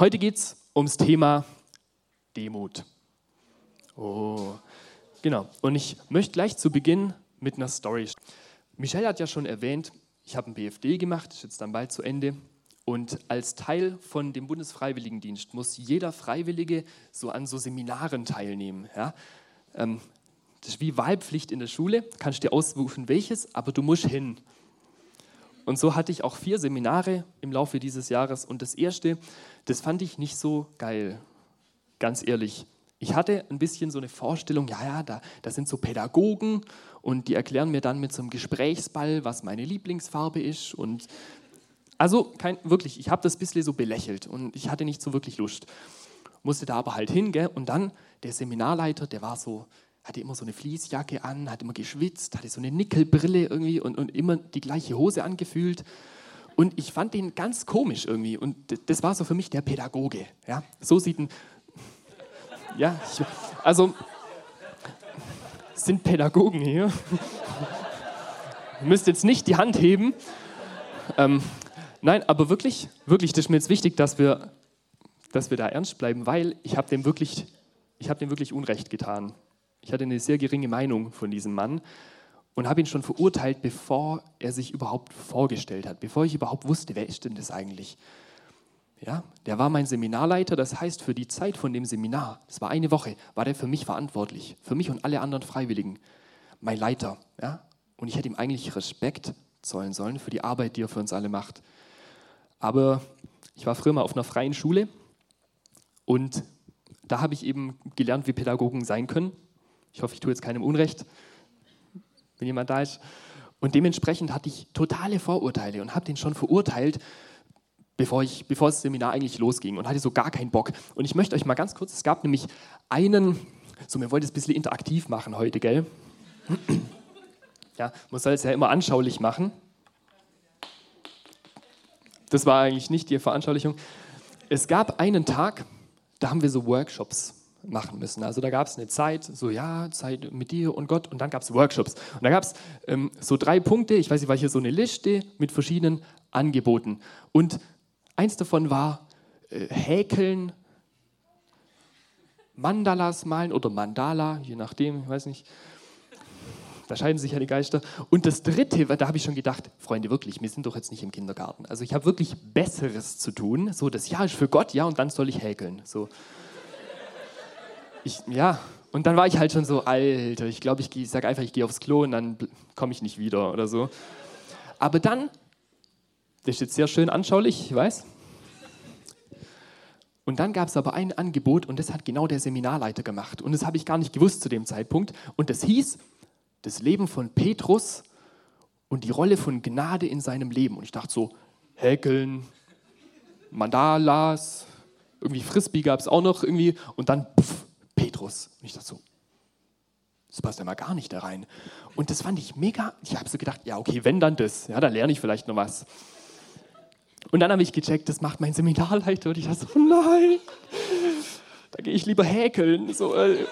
Heute geht es ums Thema Demut. Oh, genau. Und ich möchte gleich zu Beginn mit einer Story. Michelle hat ja schon erwähnt, ich habe ein BFD gemacht, ist jetzt dann bald zu Ende. Und als Teil von dem Bundesfreiwilligendienst muss jeder Freiwillige so an so Seminaren teilnehmen. Ja? Ähm, das ist wie Wahlpflicht in der Schule, kannst dir aussuchen, welches, aber du musst hin. Und so hatte ich auch vier Seminare im Laufe dieses Jahres. Und das erste, das fand ich nicht so geil, ganz ehrlich. Ich hatte ein bisschen so eine Vorstellung, ja, ja, da, da sind so Pädagogen und die erklären mir dann mit so einem Gesprächsball, was meine Lieblingsfarbe ist. Und also kein, wirklich, ich habe das ein bisschen so belächelt und ich hatte nicht so wirklich Lust. Musste da aber halt hin, gell? Und dann der Seminarleiter, der war so, hatte immer so eine Fließjacke an, hat immer geschwitzt, hatte so eine Nickelbrille irgendwie und, und immer die gleiche Hose angefühlt. Und ich fand den ganz komisch irgendwie. Und das war so für mich der Pädagoge. Ja? So sieht ein. Ja, ich, also sind Pädagogen hier. Müsst jetzt nicht die Hand heben. Ähm, nein, aber wirklich, wirklich, das ist mir jetzt wichtig, dass wir, dass wir da ernst bleiben, weil ich habe dem wirklich, ich habe dem wirklich Unrecht getan. Ich hatte eine sehr geringe Meinung von diesem Mann und habe ihn schon verurteilt, bevor er sich überhaupt vorgestellt hat, bevor ich überhaupt wusste, wer ist denn das eigentlich? Ja, der war mein Seminarleiter, das heißt, für die Zeit von dem Seminar, das war eine Woche, war der für mich verantwortlich, für mich und alle anderen Freiwilligen, mein Leiter. Ja? Und ich hätte ihm eigentlich Respekt zollen sollen für die Arbeit, die er für uns alle macht. Aber ich war früher mal auf einer freien Schule und da habe ich eben gelernt, wie Pädagogen sein können. Ich hoffe, ich tue jetzt keinem Unrecht, wenn jemand da ist. Und dementsprechend hatte ich totale Vorurteile und habe den schon verurteilt, bevor, ich, bevor das Seminar eigentlich losging und hatte so gar keinen Bock. Und ich möchte euch mal ganz kurz, es gab nämlich einen, so wir wollten es ein bisschen interaktiv machen heute, gell? Ja, man soll es ja immer anschaulich machen. Das war eigentlich nicht die Veranschaulichung. Es gab einen Tag, da haben wir so Workshops machen müssen. Also da gab es eine Zeit, so ja, Zeit mit dir und Gott und dann gab es Workshops. Und da gab es ähm, so drei Punkte, ich weiß nicht, war hier so eine Liste mit verschiedenen Angeboten. Und eins davon war äh, Häkeln, Mandalas malen oder Mandala, je nachdem, ich weiß nicht. Da scheiden sich ja die Geister. Und das dritte, da habe ich schon gedacht, Freunde, wirklich, wir sind doch jetzt nicht im Kindergarten. Also ich habe wirklich Besseres zu tun. So, das Jahr ist für Gott, ja, und dann soll ich häkeln. So ich, ja, und dann war ich halt schon so, Alter, ich glaube, ich, ich sage einfach, ich gehe aufs Klo und dann komme ich nicht wieder oder so. Aber dann, das ist jetzt sehr schön anschaulich, ich weiß. Und dann gab es aber ein Angebot und das hat genau der Seminarleiter gemacht. Und das habe ich gar nicht gewusst zu dem Zeitpunkt. Und das hieß, das Leben von Petrus und die Rolle von Gnade in seinem Leben. Und ich dachte so, Häkeln, Mandalas, irgendwie Frisbee gab es auch noch irgendwie. Und dann, pff, Petrus. Und ich dachte so, das passt ja mal gar nicht da rein. Und das fand ich mega. Ich habe so gedacht, ja, okay, wenn dann das, ja, dann lerne ich vielleicht noch was. Und dann habe ich gecheckt, das macht mein Seminarleiter. Und ich dachte so, nein, da gehe ich lieber häkeln. So, äh,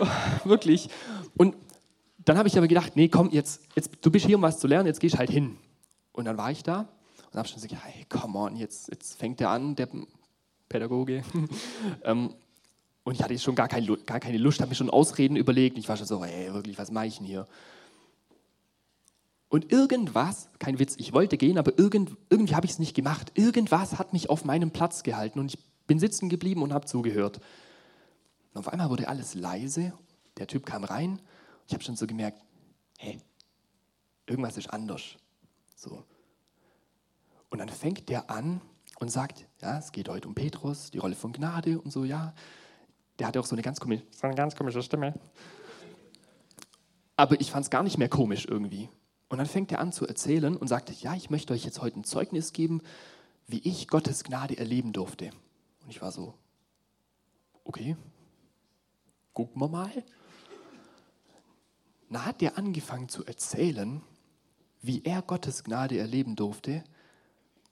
wirklich. Und dann habe ich aber gedacht, nee, komm, jetzt, jetzt, du bist hier, um was zu lernen, jetzt gehst halt hin. Und dann war ich da und habe schon gedacht, hey, come on, jetzt, jetzt fängt der an, der Pädagoge. ähm, und ich hatte schon gar, kein, gar keine Lust, habe mir schon Ausreden überlegt. Ich war schon so, ey, wirklich, was mache ich denn hier? Und irgendwas, kein Witz, ich wollte gehen, aber irgend, irgendwie habe ich es nicht gemacht. Irgendwas hat mich auf meinem Platz gehalten und ich bin sitzen geblieben und habe zugehört. Und auf einmal wurde alles leise. Der Typ kam rein. Und ich habe schon so gemerkt, hey, irgendwas ist anders. So. Und dann fängt der an und sagt, ja, es geht heute um Petrus, die Rolle von Gnade und so, ja der hatte auch so eine ganz, komische, so eine ganz komische Stimme. Aber ich fand es gar nicht mehr komisch irgendwie. Und dann fängt er an zu erzählen und sagt, ja, ich möchte euch jetzt heute ein Zeugnis geben, wie ich Gottes Gnade erleben durfte. Und ich war so, okay, gucken wir mal. Na hat er angefangen zu erzählen, wie er Gottes Gnade erleben durfte.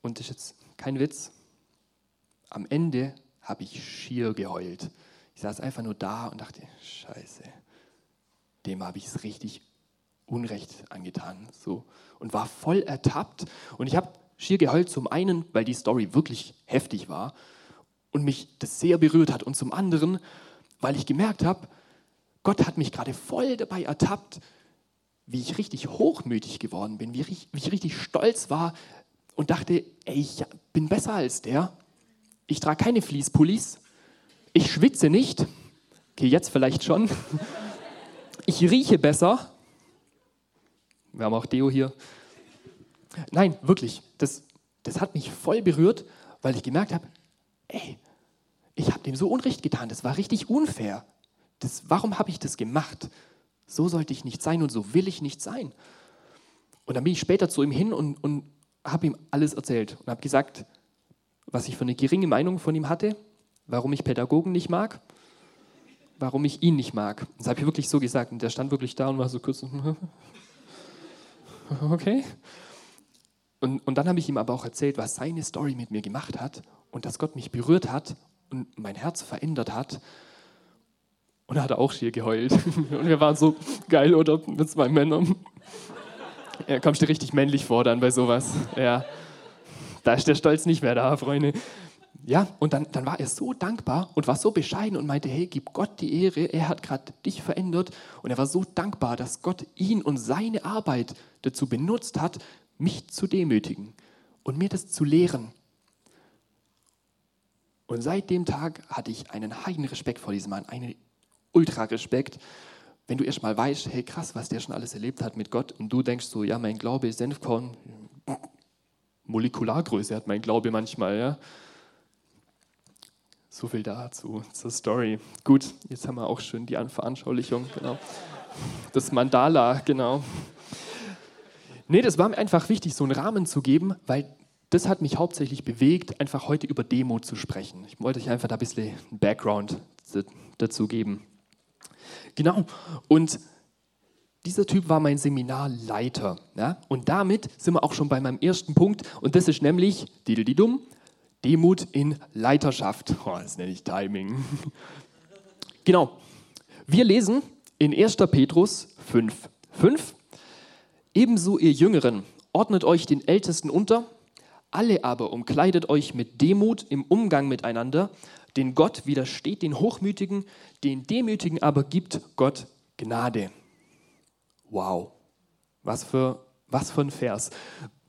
Und das ist jetzt kein Witz. Am Ende habe ich schier geheult. Ich saß einfach nur da und dachte, scheiße, dem habe ich es richtig Unrecht angetan. So. Und war voll ertappt. Und ich habe schier geheult zum einen, weil die Story wirklich heftig war. und mich das sehr berührt hat. Und zum anderen, weil ich gemerkt habe, Gott hat mich gerade voll dabei ertappt, wie ich richtig hochmütig geworden bin, wie ich, wie ich richtig stolz war und dachte, ey, ich bin besser als der. Ich trage keine Fließpullis. Ich schwitze nicht. Okay, jetzt vielleicht schon. Ich rieche besser. Wir haben auch Deo hier. Nein, wirklich. Das, das hat mich voll berührt, weil ich gemerkt habe, ey, ich habe dem so Unrecht getan. Das war richtig unfair. Das, warum habe ich das gemacht? So sollte ich nicht sein und so will ich nicht sein. Und dann bin ich später zu ihm hin und, und habe ihm alles erzählt und habe gesagt, was ich für eine geringe Meinung von ihm hatte, warum ich Pädagogen nicht mag, warum ich ihn nicht mag. Das habe ich wirklich so gesagt und der stand wirklich da und war so kurz, okay. Und, und dann habe ich ihm aber auch erzählt, was seine Story mit mir gemacht hat und dass Gott mich berührt hat und mein Herz verändert hat. Und er hat auch schier geheult. Und wir waren so geil, oder? Mit zwei Männern. Ja, kommst du richtig männlich vor dann bei sowas. Ja. Da ist der Stolz nicht mehr da, Freunde. Ja, und dann, dann war er so dankbar und war so bescheiden und meinte, hey, gib Gott die Ehre, er hat gerade dich verändert. Und er war so dankbar, dass Gott ihn und seine Arbeit dazu benutzt hat, mich zu demütigen und mir das zu lehren. Und seit dem Tag hatte ich einen heiden Respekt vor diesem Mann, einen Ultra-Respekt. Wenn du erst mal weißt, hey krass, was der schon alles erlebt hat mit Gott und du denkst so, ja, mein Glaube ist Senfkorn, Molekulargröße hat mein Glaube manchmal, ja. So viel dazu, zur Story. Gut, jetzt haben wir auch schön die Veranschaulichung, genau. Das Mandala, genau. Nee, das war mir einfach wichtig, so einen Rahmen zu geben, weil das hat mich hauptsächlich bewegt, einfach heute über Demo zu sprechen. Ich wollte euch einfach da ein bisschen einen Background dazu geben. Genau. Und dieser Typ war mein Seminarleiter. Ja? Und damit sind wir auch schon bei meinem ersten Punkt. Und das ist nämlich, dumm, Demut in Leiterschaft. Oh, das nenne ich Timing. genau. Wir lesen in 1. Petrus 5. 5. Ebenso ihr Jüngeren, ordnet euch den Ältesten unter, alle aber umkleidet euch mit Demut im Umgang miteinander, denn Gott widersteht den Hochmütigen, den Demütigen aber gibt Gott Gnade. Wow, was für, was für ein Vers.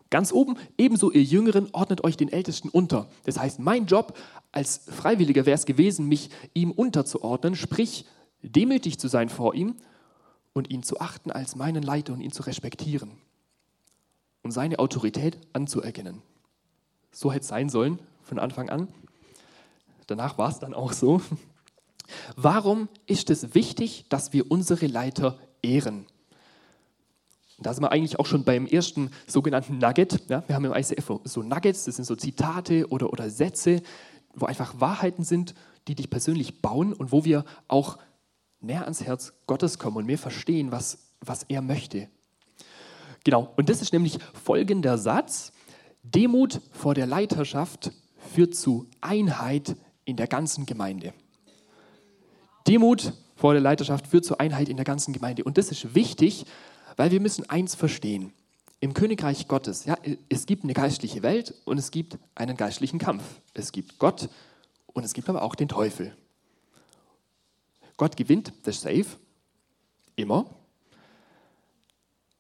Ganz oben, ebenso ihr Jüngeren ordnet euch den Ältesten unter. Das heißt, mein Job als Freiwilliger wäre es gewesen, mich ihm unterzuordnen, sprich demütig zu sein vor ihm und ihn zu achten als meinen Leiter und ihn zu respektieren und seine Autorität anzuerkennen. So hätte es sein sollen von Anfang an. Danach war es dann auch so. Warum ist es wichtig, dass wir unsere Leiter ehren? Da sind wir eigentlich auch schon beim ersten sogenannten Nugget. Ja, wir haben im ICF so Nuggets, das sind so Zitate oder, oder Sätze, wo einfach Wahrheiten sind, die dich persönlich bauen und wo wir auch näher ans Herz Gottes kommen und mehr verstehen, was, was er möchte. Genau, und das ist nämlich folgender Satz. Demut vor der Leiterschaft führt zu Einheit in der ganzen Gemeinde. Demut vor der Leiterschaft führt zu Einheit in der ganzen Gemeinde. Und das ist wichtig, weil wir müssen eins verstehen. Im Königreich Gottes, ja, es gibt eine geistliche Welt und es gibt einen geistlichen Kampf. Es gibt Gott und es gibt aber auch den Teufel. Gott gewinnt, das ist safe, immer.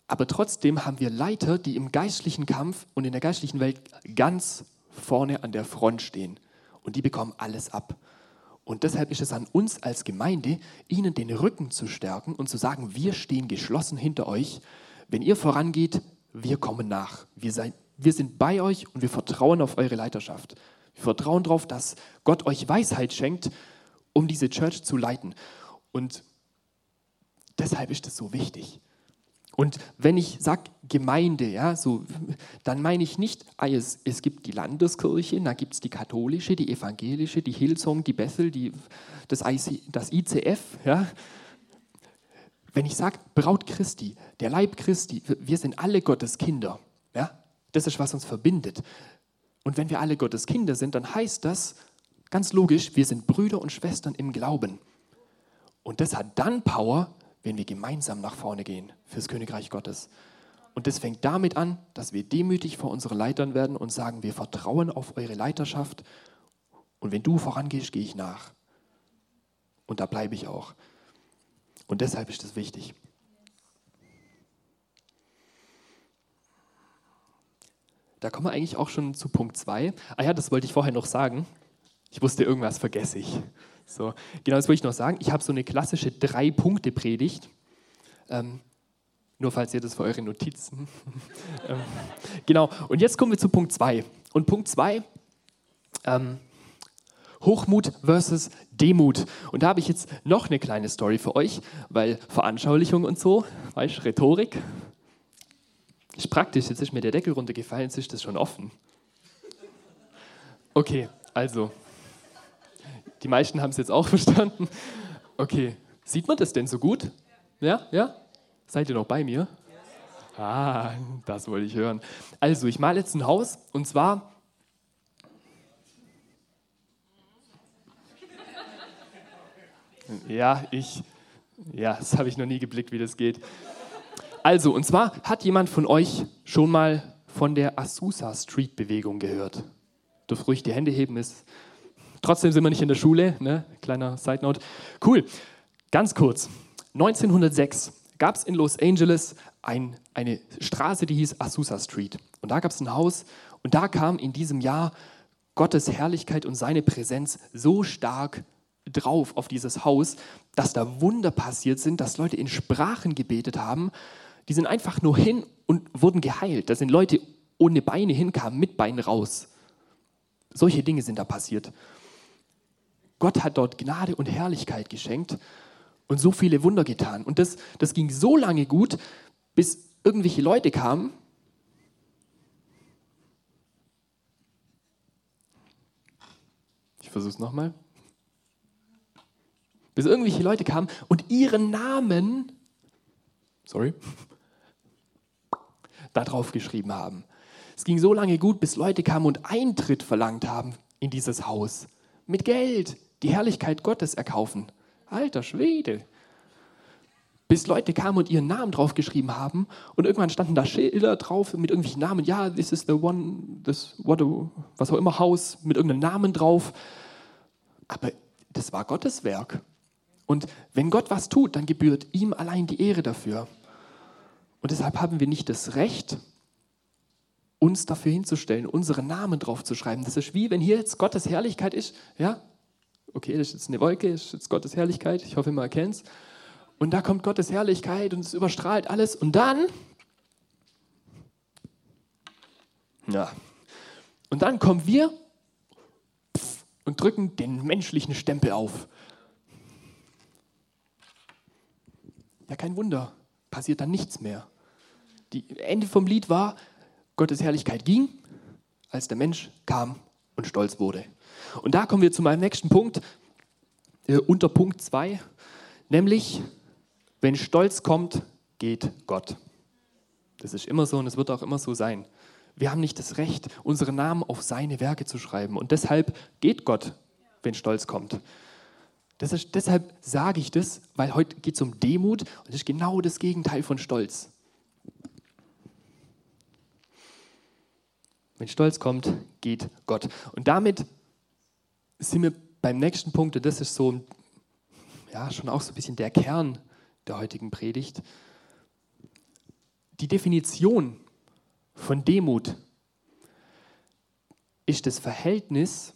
Aber trotzdem haben wir Leiter, die im geistlichen Kampf und in der geistlichen Welt ganz vorne an der Front stehen. Und die bekommen alles ab. Und deshalb ist es an uns als Gemeinde, ihnen den Rücken zu stärken und zu sagen, wir stehen geschlossen hinter euch. Wenn ihr vorangeht, wir kommen nach. Wir, sein, wir sind bei euch und wir vertrauen auf eure Leiterschaft. Wir vertrauen darauf, dass Gott euch Weisheit schenkt, um diese Church zu leiten. Und deshalb ist es so wichtig. Und wenn ich sage Gemeinde, ja, so, dann meine ich nicht, ah, es, es gibt die Landeskirche, da gibt es die katholische, die evangelische, die Hillsong, die Bethel, die, das, IC, das ICF. Ja. Wenn ich sage Braut Christi, der Leib Christi, wir sind alle Gottes Kinder. Ja. Das ist, was uns verbindet. Und wenn wir alle Gottes Kinder sind, dann heißt das ganz logisch, wir sind Brüder und Schwestern im Glauben. Und das hat dann Power, wenn wir gemeinsam nach vorne gehen fürs Königreich Gottes. Und das fängt damit an, dass wir demütig vor unseren Leitern werden und sagen, wir vertrauen auf eure Leiterschaft Und wenn du vorangehst, gehe ich nach. Und da bleibe ich auch. Und deshalb ist das wichtig. Da kommen wir eigentlich auch schon zu Punkt 2. Ah ja, das wollte ich vorher noch sagen. Ich wusste, irgendwas vergesse ich. So, genau, das wollte ich noch sagen. Ich habe so eine klassische Drei-Punkte-Predigt. Ähm, nur falls ihr das für eure Notizen. ähm, genau, und jetzt kommen wir zu Punkt 2. Und Punkt 2, ähm, Hochmut versus Demut. Und da habe ich jetzt noch eine kleine Story für euch, weil Veranschaulichung und so, weißt Rhetorik, ist praktisch. Jetzt ist mir der Deckel runtergefallen, jetzt ist das schon offen. Okay, also, die meisten haben es jetzt auch verstanden. Okay, sieht man das denn so gut? Ja, ja? Seid ihr noch bei mir? Ah, das wollte ich hören. Also, ich male jetzt ein Haus und zwar. Ja, ich. Ja, das habe ich noch nie geblickt, wie das geht. Also, und zwar hat jemand von euch schon mal von der Azusa Street Bewegung gehört? Dürft ruhig die Hände heben, ist. Trotzdem sind wir nicht in der Schule, ne? Kleiner Side Note. Cool. Ganz kurz. 1906 gab es in Los Angeles ein, eine Straße, die hieß Azusa Street. Und da gab es ein Haus und da kam in diesem Jahr Gottes Herrlichkeit und seine Präsenz so stark drauf auf dieses Haus, dass da Wunder passiert sind, dass Leute in Sprachen gebetet haben. Die sind einfach nur hin und wurden geheilt. Da sind Leute ohne Beine hinkamen, mit Beinen raus. Solche Dinge sind da passiert. Gott hat dort Gnade und Herrlichkeit geschenkt und so viele Wunder getan. Und das, das ging so lange gut, bis irgendwelche Leute kamen. Ich versuche es nochmal. Bis irgendwelche Leute kamen und ihren Namen, sorry, da drauf geschrieben haben. Es ging so lange gut, bis Leute kamen und Eintritt verlangt haben in dieses Haus. Mit Geld, die Herrlichkeit Gottes erkaufen. Alter Schwede. Bis Leute kamen und ihren Namen draufgeschrieben haben und irgendwann standen da Schilder drauf mit irgendwelchen Namen. Ja, this is the one, this, what, was auch immer, Haus mit irgendeinem Namen drauf. Aber das war Gottes Werk. Und wenn Gott was tut, dann gebührt ihm allein die Ehre dafür. Und deshalb haben wir nicht das Recht, uns dafür hinzustellen, unsere Namen draufzuschreiben. Das ist wie, wenn hier jetzt Gottes Herrlichkeit ist, ja, okay, das ist jetzt eine Wolke, das ist jetzt Gottes Herrlichkeit, ich hoffe, man erkennt es. Und da kommt Gottes Herrlichkeit und es überstrahlt alles. Und dann, ja, und dann kommen wir und drücken den menschlichen Stempel auf. Ja, kein Wunder, passiert dann nichts mehr. Die Ende vom Lied war, Gottes Herrlichkeit ging, als der Mensch kam und stolz wurde. Und da kommen wir zu meinem nächsten Punkt, äh, unter Punkt 2, nämlich, wenn Stolz kommt, geht Gott. Das ist immer so und es wird auch immer so sein. Wir haben nicht das Recht, unsere Namen auf seine Werke zu schreiben. Und deshalb geht Gott, wenn Stolz kommt. Ist, deshalb sage ich das, weil heute geht es um Demut und das ist genau das Gegenteil von Stolz. Wenn Stolz kommt, geht Gott. Und damit sind wir beim nächsten Punkt, und das ist so, ja, schon auch so ein bisschen der Kern der heutigen Predigt. Die Definition von Demut ist das Verhältnis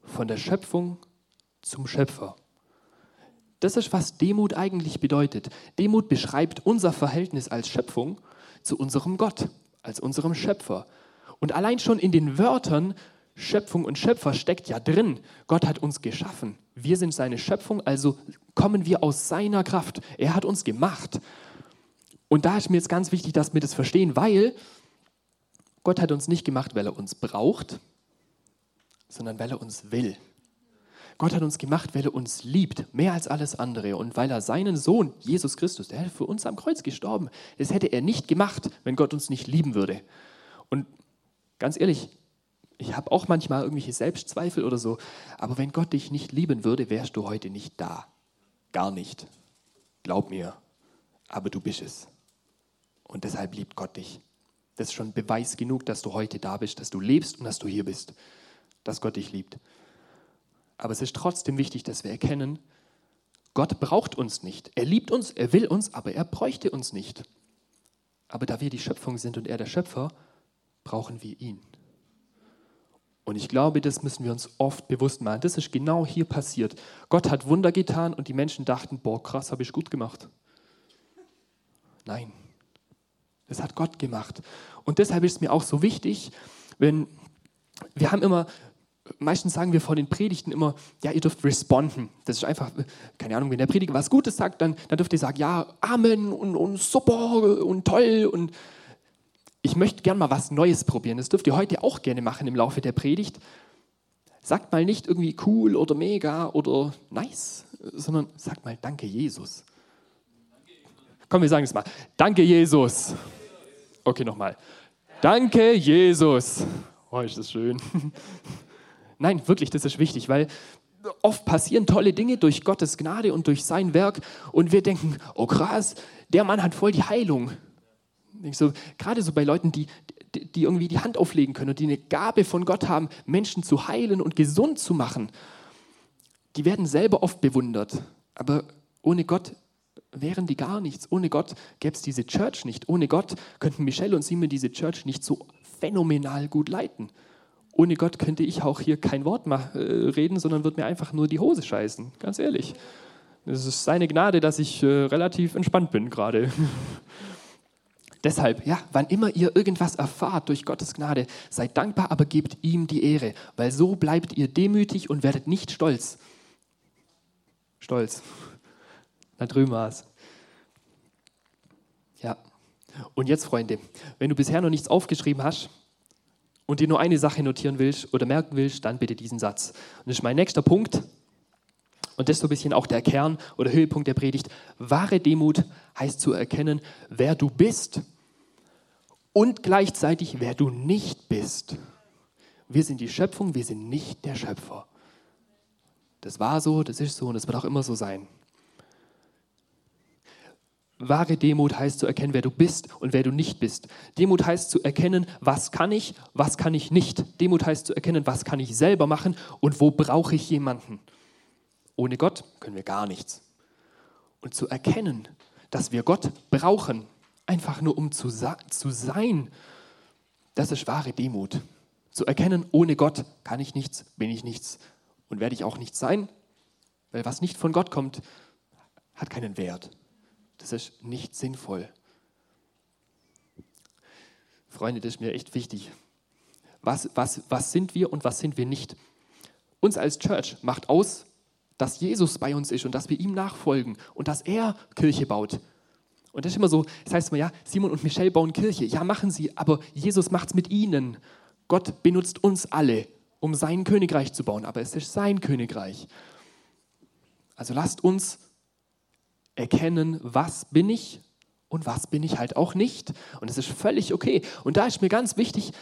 von der Schöpfung zum Schöpfer. Das ist, was Demut eigentlich bedeutet. Demut beschreibt unser Verhältnis als Schöpfung zu unserem Gott, als unserem Schöpfer. Und allein schon in den Wörtern Schöpfung und Schöpfer steckt ja drin. Gott hat uns geschaffen. Wir sind seine Schöpfung, also kommen wir aus seiner Kraft. Er hat uns gemacht. Und da ist mir jetzt ganz wichtig, dass wir das verstehen, weil Gott hat uns nicht gemacht, weil er uns braucht, sondern weil er uns will. Gott hat uns gemacht, weil er uns liebt, mehr als alles andere. Und weil er seinen Sohn, Jesus Christus, der hätte für uns am Kreuz gestorben. Das hätte er nicht gemacht, wenn Gott uns nicht lieben würde. Und ganz ehrlich, ich habe auch manchmal irgendwelche Selbstzweifel oder so. Aber wenn Gott dich nicht lieben würde, wärst du heute nicht da. Gar nicht. Glaub mir. Aber du bist es. Und deshalb liebt Gott dich. Das ist schon Beweis genug, dass du heute da bist, dass du lebst und dass du hier bist. Dass Gott dich liebt. Aber es ist trotzdem wichtig, dass wir erkennen, Gott braucht uns nicht. Er liebt uns, er will uns, aber er bräuchte uns nicht. Aber da wir die Schöpfung sind und er der Schöpfer, brauchen wir ihn. Und ich glaube, das müssen wir uns oft bewusst machen. Das ist genau hier passiert. Gott hat Wunder getan und die Menschen dachten, boah, krass, habe ich gut gemacht. Nein, das hat Gott gemacht. Und deshalb ist es mir auch so wichtig, wenn wir haben immer, meistens sagen wir vor den Predigten immer, ja, ihr dürft responden. Das ist einfach, keine Ahnung, wenn der Prediger was Gutes sagt, dann, dann dürft ihr sagen, ja, Amen und, und super und toll und ich möchte gerne mal was Neues probieren. Das dürft ihr heute auch gerne machen im Laufe der Predigt. Sagt mal nicht irgendwie cool oder mega oder nice, sondern sagt mal Danke, Jesus. Komm, wir sagen es mal. Danke, Jesus. Okay, nochmal. Danke, Jesus. Oh, ist das schön. Nein, wirklich, das ist wichtig, weil oft passieren tolle Dinge durch Gottes Gnade und durch sein Werk und wir denken, oh krass, der Mann hat voll die Heilung. So, gerade so bei Leuten, die, die irgendwie die Hand auflegen können und die eine Gabe von Gott haben, Menschen zu heilen und gesund zu machen, die werden selber oft bewundert. Aber ohne Gott wären die gar nichts. Ohne Gott gäbe es diese Church nicht. Ohne Gott könnten Michelle und Simon diese Church nicht so phänomenal gut leiten. Ohne Gott könnte ich auch hier kein Wort mehr, äh, reden, sondern würde mir einfach nur die Hose scheißen. Ganz ehrlich. Es ist seine Gnade, dass ich äh, relativ entspannt bin gerade. Deshalb, ja, wann immer ihr irgendwas erfahrt durch Gottes Gnade, seid dankbar, aber gebt ihm die Ehre, weil so bleibt ihr demütig und werdet nicht stolz. Stolz. Da drüben war es. Ja. Und jetzt, Freunde, wenn du bisher noch nichts aufgeschrieben hast und dir nur eine Sache notieren willst oder merken willst, dann bitte diesen Satz. Und das ist mein nächster Punkt. Und das ist so ein bisschen auch der Kern oder Höhepunkt der Predigt. Wahre Demut heißt zu erkennen, wer du bist und gleichzeitig, wer du nicht bist. Wir sind die Schöpfung, wir sind nicht der Schöpfer. Das war so, das ist so und das wird auch immer so sein. Wahre Demut heißt zu erkennen, wer du bist und wer du nicht bist. Demut heißt zu erkennen, was kann ich, was kann ich nicht. Demut heißt zu erkennen, was kann ich selber machen und wo brauche ich jemanden. Ohne Gott können wir gar nichts. Und zu erkennen, dass wir Gott brauchen, einfach nur um zu, zu sein, das ist wahre Demut. Zu erkennen, ohne Gott kann ich nichts, bin ich nichts und werde ich auch nichts sein, weil was nicht von Gott kommt, hat keinen Wert. Das ist nicht sinnvoll. Freunde, das ist mir echt wichtig. Was, was, was sind wir und was sind wir nicht? Uns als Church macht aus, dass Jesus bei uns ist und dass wir ihm nachfolgen und dass er Kirche baut. Und das ist immer so, das heißt immer, ja, Simon und Michelle bauen Kirche. Ja, machen sie, aber Jesus macht es mit ihnen. Gott benutzt uns alle, um sein Königreich zu bauen, aber es ist sein Königreich. Also lasst uns erkennen, was bin ich und was bin ich halt auch nicht. Und es ist völlig okay. Und da ist mir ganz wichtig,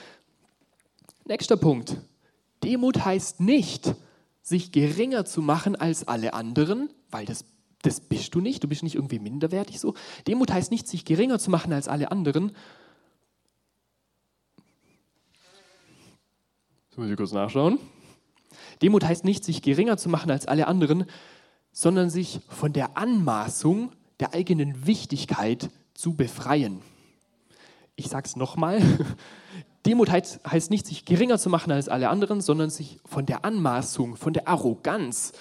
nächster Punkt, Demut heißt nicht, sich geringer zu machen als alle anderen, weil das, das bist du nicht, du bist nicht irgendwie minderwertig so. Demut heißt nicht, sich geringer zu machen als alle anderen. Das muss ich kurz nachschauen. Demut heißt nicht, sich geringer zu machen als alle anderen, sondern sich von der Anmaßung der eigenen Wichtigkeit zu befreien. Ich sage es nochmal. Demut heißt, heißt nicht, sich geringer zu machen als alle anderen, sondern sich von der Anmaßung, von der Arroganz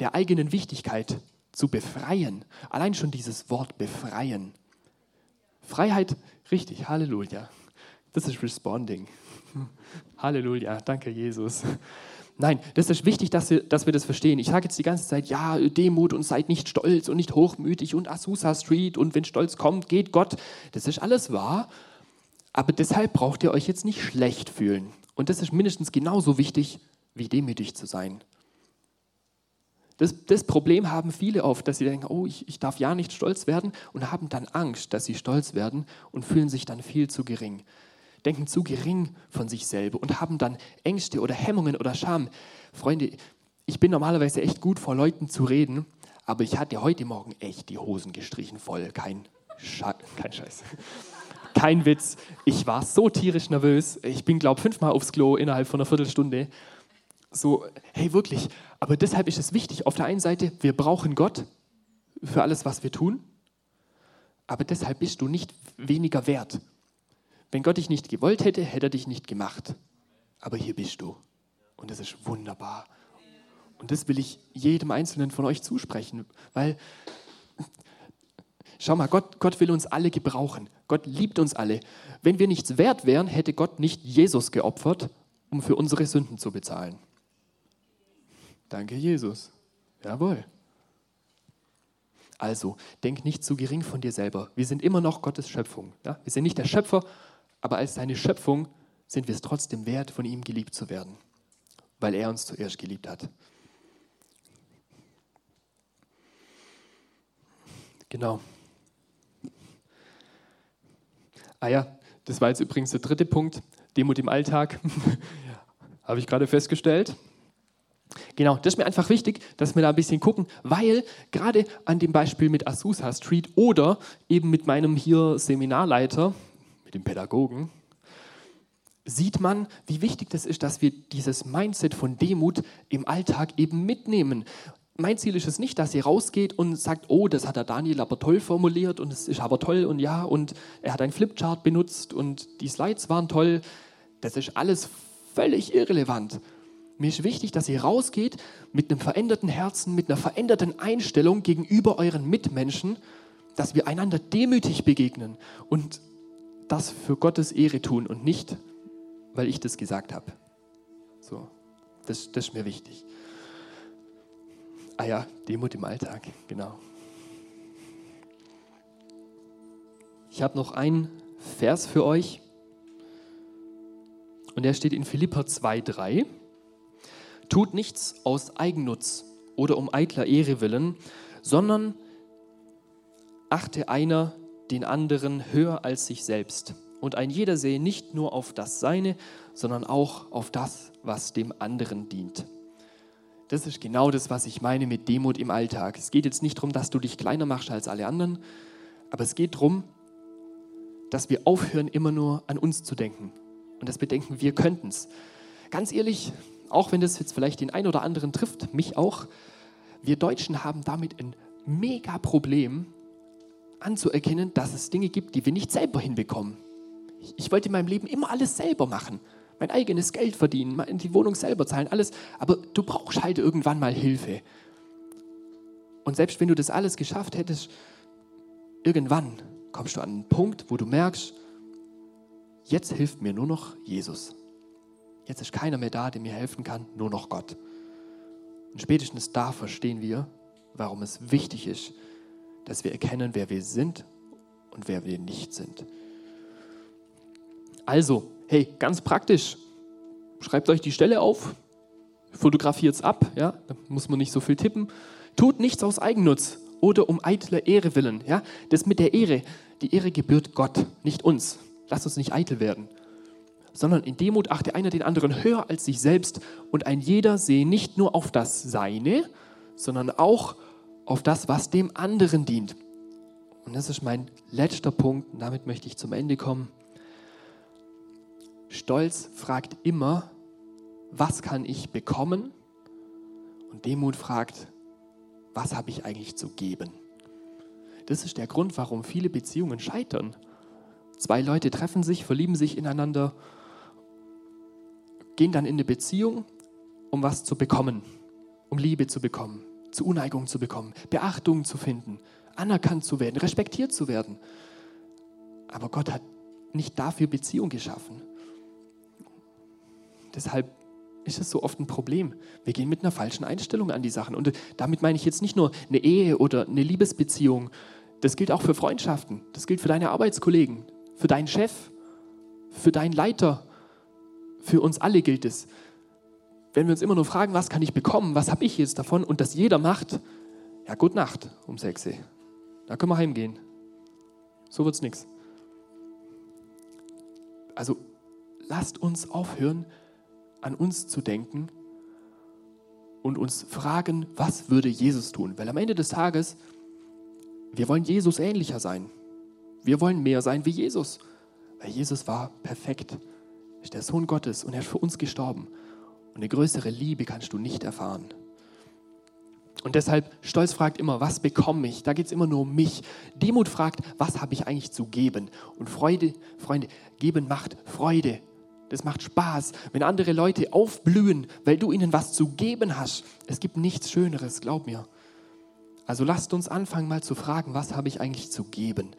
der eigenen Wichtigkeit zu befreien. Allein schon dieses Wort befreien. Freiheit, richtig, Halleluja. Das ist Responding. Halleluja, danke Jesus. Nein, das ist wichtig, dass wir, dass wir das verstehen. Ich sage jetzt die ganze Zeit, ja, Demut und seid nicht stolz und nicht hochmütig und Azusa Street und wenn Stolz kommt, geht Gott. Das ist alles wahr, aber deshalb braucht ihr euch jetzt nicht schlecht fühlen. Und das ist mindestens genauso wichtig, wie demütig zu sein. Das, das, Problem haben viele oft, dass sie denken, oh, ich, ich darf ja nicht stolz werden und haben dann Angst, dass sie stolz werden und fühlen sich dann viel zu gering denken zu gering von sich selber und haben dann Ängste oder Hemmungen oder Scham. Freunde, ich bin normalerweise echt gut vor Leuten zu reden, aber ich hatte heute Morgen echt die Hosen gestrichen voll. Kein, Sche kein Scheiß. Kein Witz. Ich war so tierisch nervös. Ich bin, glaube ich, fünfmal aufs Klo innerhalb von einer Viertelstunde. so, hey wirklich, aber deshalb ist es wichtig, auf der einen Seite, wir brauchen Gott für alles, was wir tun, aber deshalb bist du nicht weniger wert. Wenn Gott dich nicht gewollt hätte, hätte er dich nicht gemacht. Aber hier bist du. Und das ist wunderbar. Und das will ich jedem Einzelnen von euch zusprechen, weil, schau mal, Gott, Gott will uns alle gebrauchen. Gott liebt uns alle. Wenn wir nichts wert wären, hätte Gott nicht Jesus geopfert, um für unsere Sünden zu bezahlen. Danke, Jesus. Jawohl. Also, denk nicht zu gering von dir selber. Wir sind immer noch Gottes Schöpfung. Ja? Wir sind nicht der Schöpfer, aber als seine Schöpfung sind wir es trotzdem wert, von ihm geliebt zu werden, weil er uns zuerst geliebt hat. Genau. Ah ja, das war jetzt übrigens der dritte Punkt, Demut im Alltag. Habe ich gerade festgestellt. Genau, das ist mir einfach wichtig, dass wir da ein bisschen gucken, weil gerade an dem Beispiel mit Azusa Street oder eben mit meinem hier Seminarleiter, mit dem Pädagogen, sieht man, wie wichtig das ist, dass wir dieses Mindset von Demut im Alltag eben mitnehmen. Mein Ziel ist es nicht, dass ihr rausgeht und sagt, oh, das hat der Daniel aber toll formuliert und es ist aber toll und ja, und er hat ein Flipchart benutzt und die Slides waren toll. Das ist alles völlig irrelevant. Mir ist wichtig, dass ihr rausgeht mit einem veränderten Herzen, mit einer veränderten Einstellung gegenüber euren Mitmenschen, dass wir einander demütig begegnen und das für Gottes Ehre tun und nicht, weil ich das gesagt habe. So, das, das ist mir wichtig. Ah ja, Demut im Alltag, genau. Ich habe noch einen Vers für euch und der steht in Philippa 2,3. Tut nichts aus Eigennutz oder um eitler Ehre willen, sondern achte einer den anderen höher als sich selbst. Und ein jeder sehe nicht nur auf das Seine, sondern auch auf das, was dem anderen dient. Das ist genau das, was ich meine mit Demut im Alltag. Es geht jetzt nicht darum, dass du dich kleiner machst als alle anderen, aber es geht darum, dass wir aufhören, immer nur an uns zu denken und das bedenken, wir könnten es. Ganz ehrlich, auch wenn das jetzt vielleicht den einen oder anderen trifft, mich auch, wir Deutschen haben damit ein mega Problem anzuerkennen, dass es Dinge gibt, die wir nicht selber hinbekommen. Ich wollte in meinem Leben immer alles selber machen. Mein eigenes Geld verdienen, die Wohnung selber zahlen, alles. Aber du brauchst halt irgendwann mal Hilfe. Und selbst wenn du das alles geschafft hättest, irgendwann kommst du an einen Punkt, wo du merkst, jetzt hilft mir nur noch Jesus. Jetzt ist keiner mehr da, der mir helfen kann, nur noch Gott. Und spätestens da verstehen wir, warum es wichtig ist, dass wir erkennen, wer wir sind und wer wir nicht sind. Also, hey, ganz praktisch, schreibt euch die Stelle auf, fotografiert es ab, ja, da muss man nicht so viel tippen. Tut nichts aus Eigennutz oder um eitler Ehre willen. Ja? Das mit der Ehre, die Ehre gebührt Gott, nicht uns. Lasst uns nicht eitel werden sondern in Demut achte einer den anderen höher als sich selbst und ein jeder sehe nicht nur auf das Seine, sondern auch auf das, was dem anderen dient. Und das ist mein letzter Punkt, und damit möchte ich zum Ende kommen. Stolz fragt immer, was kann ich bekommen? Und Demut fragt, was habe ich eigentlich zu geben? Das ist der Grund, warum viele Beziehungen scheitern. Zwei Leute treffen sich, verlieben sich ineinander gehen dann in eine Beziehung, um was zu bekommen, um Liebe zu bekommen, Zuneigung zu bekommen, Beachtung zu finden, anerkannt zu werden, respektiert zu werden. Aber Gott hat nicht dafür Beziehung geschaffen. Deshalb ist es so oft ein Problem. Wir gehen mit einer falschen Einstellung an die Sachen. Und damit meine ich jetzt nicht nur eine Ehe oder eine Liebesbeziehung. Das gilt auch für Freundschaften. Das gilt für deine Arbeitskollegen, für deinen Chef, für deinen Leiter, für uns alle gilt es. Wenn wir uns immer nur fragen, was kann ich bekommen, was habe ich jetzt davon und das jeder macht, ja, gute Nacht um 6 Uhr. Da können wir heimgehen. So wird es nichts. Also lasst uns aufhören, an uns zu denken und uns fragen, was würde Jesus tun? Weil am Ende des Tages, wir wollen Jesus ähnlicher sein. Wir wollen mehr sein wie Jesus, weil Jesus war perfekt ist der Sohn Gottes und er ist für uns gestorben. Und eine größere Liebe kannst du nicht erfahren. Und deshalb, Stolz fragt immer, was bekomme ich? Da geht es immer nur um mich. Demut fragt, was habe ich eigentlich zu geben? Und Freude, Freunde, geben macht Freude. Das macht Spaß, wenn andere Leute aufblühen, weil du ihnen was zu geben hast. Es gibt nichts Schöneres, glaub mir. Also lasst uns anfangen mal zu fragen, was habe ich eigentlich zu geben?